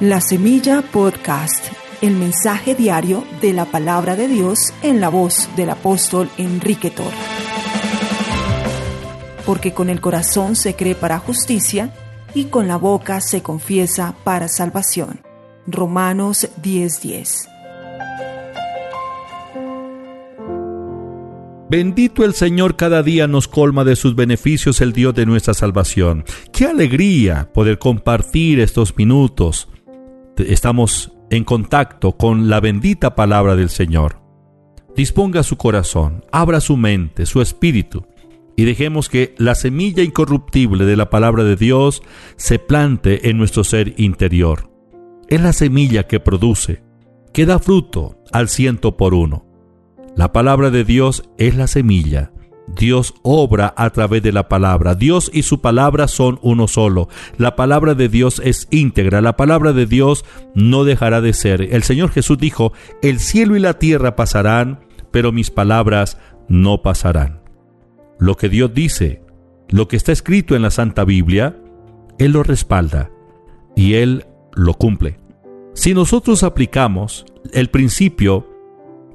La Semilla Podcast, el mensaje diario de la palabra de Dios en la voz del apóstol Enrique Tor. Porque con el corazón se cree para justicia y con la boca se confiesa para salvación. Romanos 10:10. Bendito el Señor cada día nos colma de sus beneficios el Dios de nuestra salvación. Qué alegría poder compartir estos minutos estamos en contacto con la bendita palabra del Señor. Disponga su corazón, abra su mente, su espíritu, y dejemos que la semilla incorruptible de la palabra de Dios se plante en nuestro ser interior. Es la semilla que produce, que da fruto al ciento por uno. La palabra de Dios es la semilla Dios obra a través de la palabra. Dios y su palabra son uno solo. La palabra de Dios es íntegra. La palabra de Dios no dejará de ser. El Señor Jesús dijo, el cielo y la tierra pasarán, pero mis palabras no pasarán. Lo que Dios dice, lo que está escrito en la Santa Biblia, Él lo respalda y Él lo cumple. Si nosotros aplicamos el principio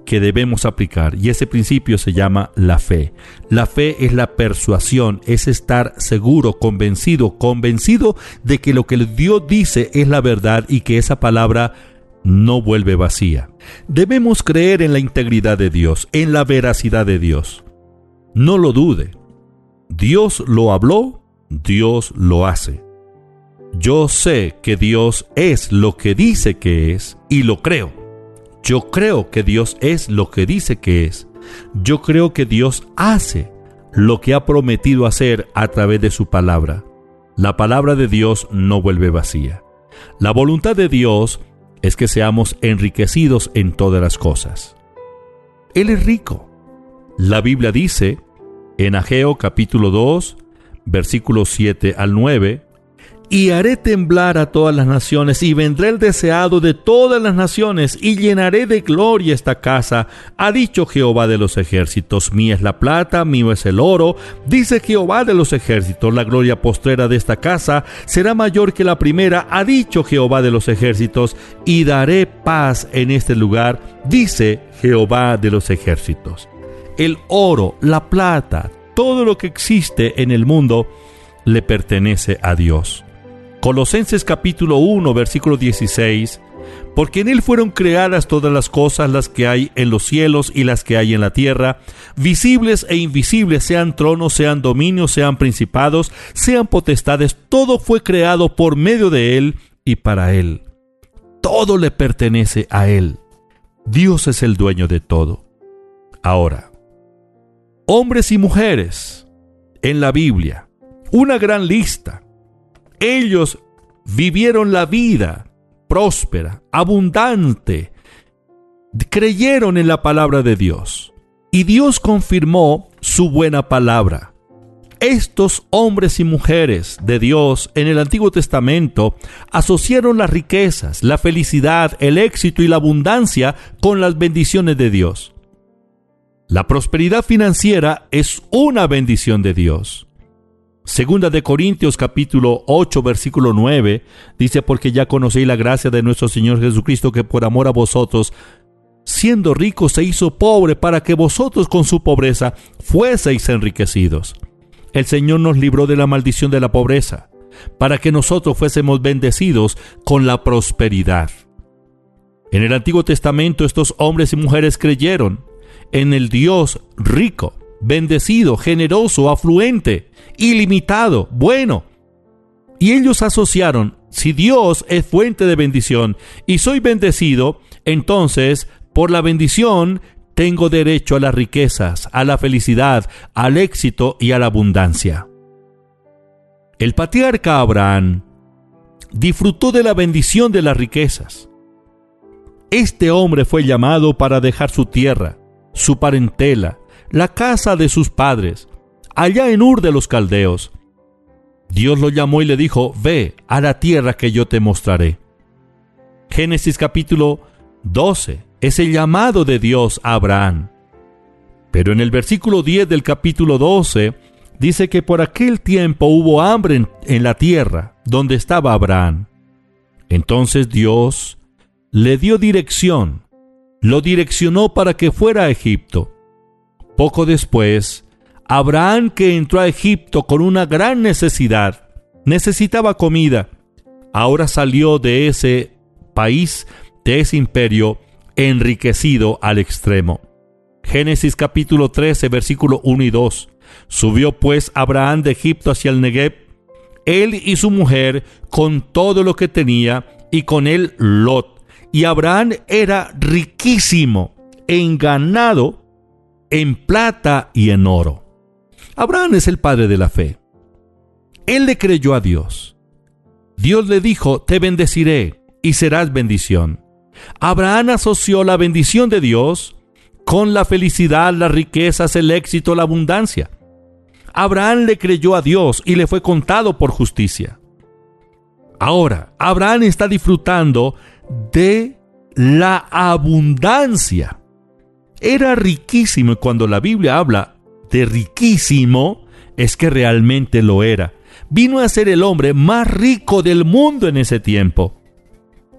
que debemos aplicar y ese principio se llama la fe. La fe es la persuasión, es estar seguro, convencido, convencido de que lo que Dios dice es la verdad y que esa palabra no vuelve vacía. Debemos creer en la integridad de Dios, en la veracidad de Dios. No lo dude. Dios lo habló, Dios lo hace. Yo sé que Dios es lo que dice que es y lo creo. Yo creo que Dios es lo que dice que es. Yo creo que Dios hace lo que ha prometido hacer a través de su palabra. La palabra de Dios no vuelve vacía. La voluntad de Dios es que seamos enriquecidos en todas las cosas. Él es rico. La Biblia dice en Ageo capítulo 2, versículos 7 al 9, y haré temblar a todas las naciones, y vendré el deseado de todas las naciones, y llenaré de gloria esta casa. Ha dicho Jehová de los ejércitos, mía es la plata, mío es el oro. Dice Jehová de los ejércitos, la gloria postrera de esta casa será mayor que la primera. Ha dicho Jehová de los ejércitos, y daré paz en este lugar, dice Jehová de los ejércitos. El oro, la plata, todo lo que existe en el mundo, le pertenece a Dios. Colosenses capítulo 1, versículo 16, porque en Él fueron creadas todas las cosas, las que hay en los cielos y las que hay en la tierra, visibles e invisibles, sean tronos, sean dominios, sean principados, sean potestades, todo fue creado por medio de Él y para Él. Todo le pertenece a Él. Dios es el dueño de todo. Ahora, hombres y mujeres en la Biblia, una gran lista ellos vivieron la vida próspera, abundante, creyeron en la palabra de Dios y Dios confirmó su buena palabra. Estos hombres y mujeres de Dios en el Antiguo Testamento asociaron las riquezas, la felicidad, el éxito y la abundancia con las bendiciones de Dios. La prosperidad financiera es una bendición de Dios. Segunda de Corintios capítulo 8 versículo 9 dice, porque ya conocéis la gracia de nuestro Señor Jesucristo que por amor a vosotros, siendo rico, se hizo pobre para que vosotros con su pobreza fueseis enriquecidos. El Señor nos libró de la maldición de la pobreza, para que nosotros fuésemos bendecidos con la prosperidad. En el Antiguo Testamento estos hombres y mujeres creyeron en el Dios rico, bendecido, generoso, afluente, ilimitado, bueno. Y ellos asociaron, si Dios es fuente de bendición y soy bendecido, entonces por la bendición tengo derecho a las riquezas, a la felicidad, al éxito y a la abundancia. El patriarca Abraham disfrutó de la bendición de las riquezas. Este hombre fue llamado para dejar su tierra, su parentela, la casa de sus padres, allá en Ur de los Caldeos. Dios lo llamó y le dijo, ve a la tierra que yo te mostraré. Génesis capítulo 12 es el llamado de Dios a Abraham. Pero en el versículo 10 del capítulo 12 dice que por aquel tiempo hubo hambre en, la tierra donde estaba Abraham. Entonces Dios le dio dirección, lo direccionó para que fuera a Egipto. Poco después, Abraham que entró a Egipto con una gran necesidad, necesitaba comida, ahora salió de ese país, de ese imperio, enriquecido al extremo. Génesis capítulo 13, versículo 1 y 2. Subió pues Abraham de Egipto hacia el Negev, él y su mujer, con todo lo que tenía, y con él Lot. Y Abraham era riquísimo en ganado, en plata y en oro. Abraham es el padre de la fe. Él le creyó a Dios. Dios le dijo, te bendeciré y serás bendición. Abraham asoció la bendición de Dios con la felicidad, las riquezas, el éxito, la abundancia. Abraham le creyó a Dios y le fue contado por justicia. Ahora, Abraham está disfrutando de la abundancia. Era riquísimo y cuando la Biblia habla de riquísimo, es que realmente lo era. Vino a ser el hombre más rico del mundo en ese tiempo,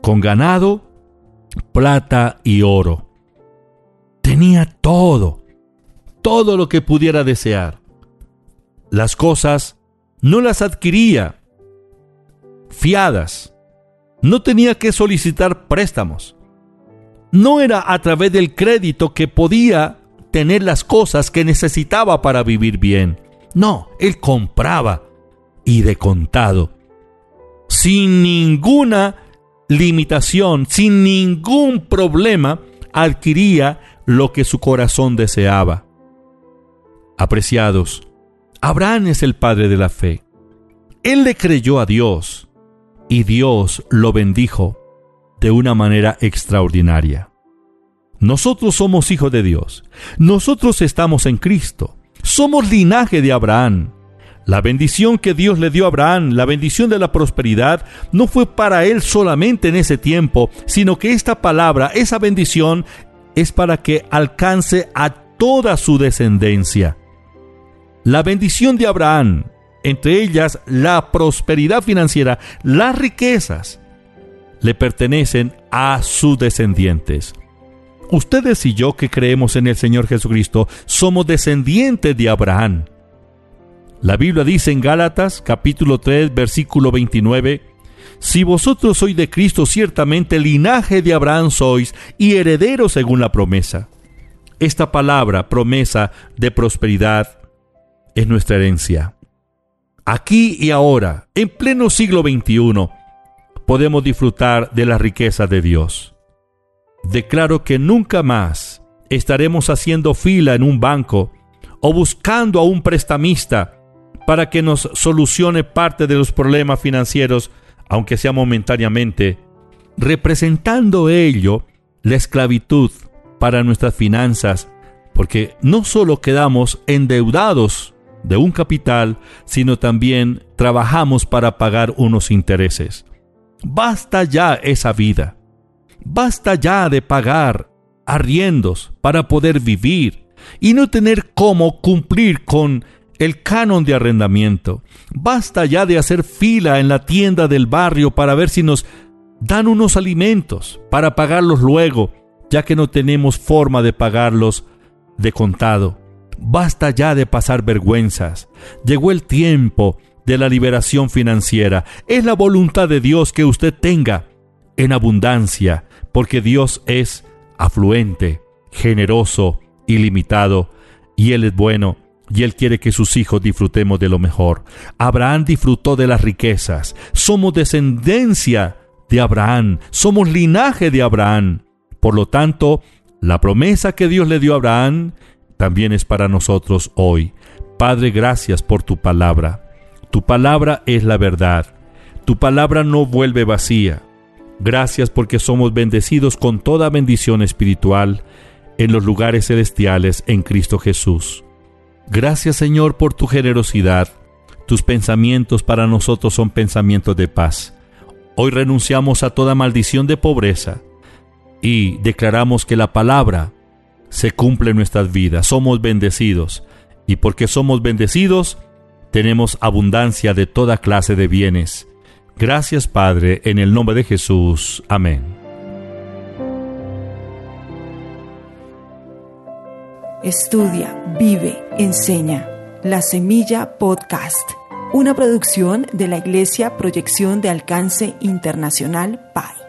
con ganado, plata y oro. Tenía todo, todo lo que pudiera desear. Las cosas no las adquiría fiadas. No tenía que solicitar préstamos. No era a través del crédito que podía tener las cosas que necesitaba para vivir bien. No, él compraba y de contado. Sin ninguna limitación, sin ningún problema, adquiría lo que su corazón deseaba. Apreciados, Abraham es el padre de la fe. Él le creyó a Dios y Dios lo bendijo de una manera extraordinaria. Nosotros somos hijos de Dios. Nosotros estamos en Cristo. Somos linaje de Abraham. La bendición que Dios le dio a Abraham, la bendición de la prosperidad, no fue para él solamente en ese tiempo, sino que esta palabra, esa bendición, es para que alcance a toda su descendencia. La bendición de Abraham, entre ellas la prosperidad financiera, las riquezas, le pertenecen a sus descendientes. Ustedes y yo que creemos en el Señor Jesucristo somos descendientes de Abraham. La Biblia dice en Gálatas capítulo 3 versículo 29, Si vosotros sois de Cristo, ciertamente linaje de Abraham sois y herederos según la promesa. Esta palabra, promesa de prosperidad, es nuestra herencia. Aquí y ahora, en pleno siglo XXI, podemos disfrutar de la riqueza de Dios declaro que nunca más estaremos haciendo fila en un banco o buscando a un prestamista para que nos solucione parte de los problemas financieros, aunque sea momentáneamente, representando ello la esclavitud para nuestras finanzas, porque no solo quedamos endeudados de un capital, sino también trabajamos para pagar unos intereses. Basta ya esa vida. Basta ya de pagar arriendos para poder vivir y no tener cómo cumplir con el canon de arrendamiento. Basta ya de hacer fila en la tienda del barrio para ver si nos dan unos alimentos para pagarlos luego, ya que no tenemos forma de pagarlos de contado. Basta ya de pasar vergüenzas. Llegó el tiempo de la liberación financiera. Es la voluntad de Dios que usted tenga en abundancia porque Dios es afluente, generoso, ilimitado, y Él es bueno, y Él quiere que sus hijos disfrutemos de lo mejor. Abraham disfrutó de las riquezas, somos descendencia de Abraham, somos linaje de Abraham. Por lo tanto, la promesa que Dios le dio a Abraham también es para nosotros hoy. Padre, gracias por tu palabra. Tu palabra es la verdad. Tu palabra no vuelve vacía. Gracias porque somos bendecidos con toda bendición espiritual en los lugares celestiales en Cristo Jesús. Gracias Señor por tu generosidad. Tus pensamientos para nosotros son pensamientos de paz. Hoy renunciamos a toda maldición de pobreza y declaramos que la palabra se cumple en nuestras vidas. Somos bendecidos y porque somos bendecidos tenemos abundancia de toda clase de bienes Gracias Padre, en el nombre de Jesús. Amén. Estudia, vive, enseña. La Semilla Podcast, una producción de la Iglesia Proyección de Alcance Internacional PAI.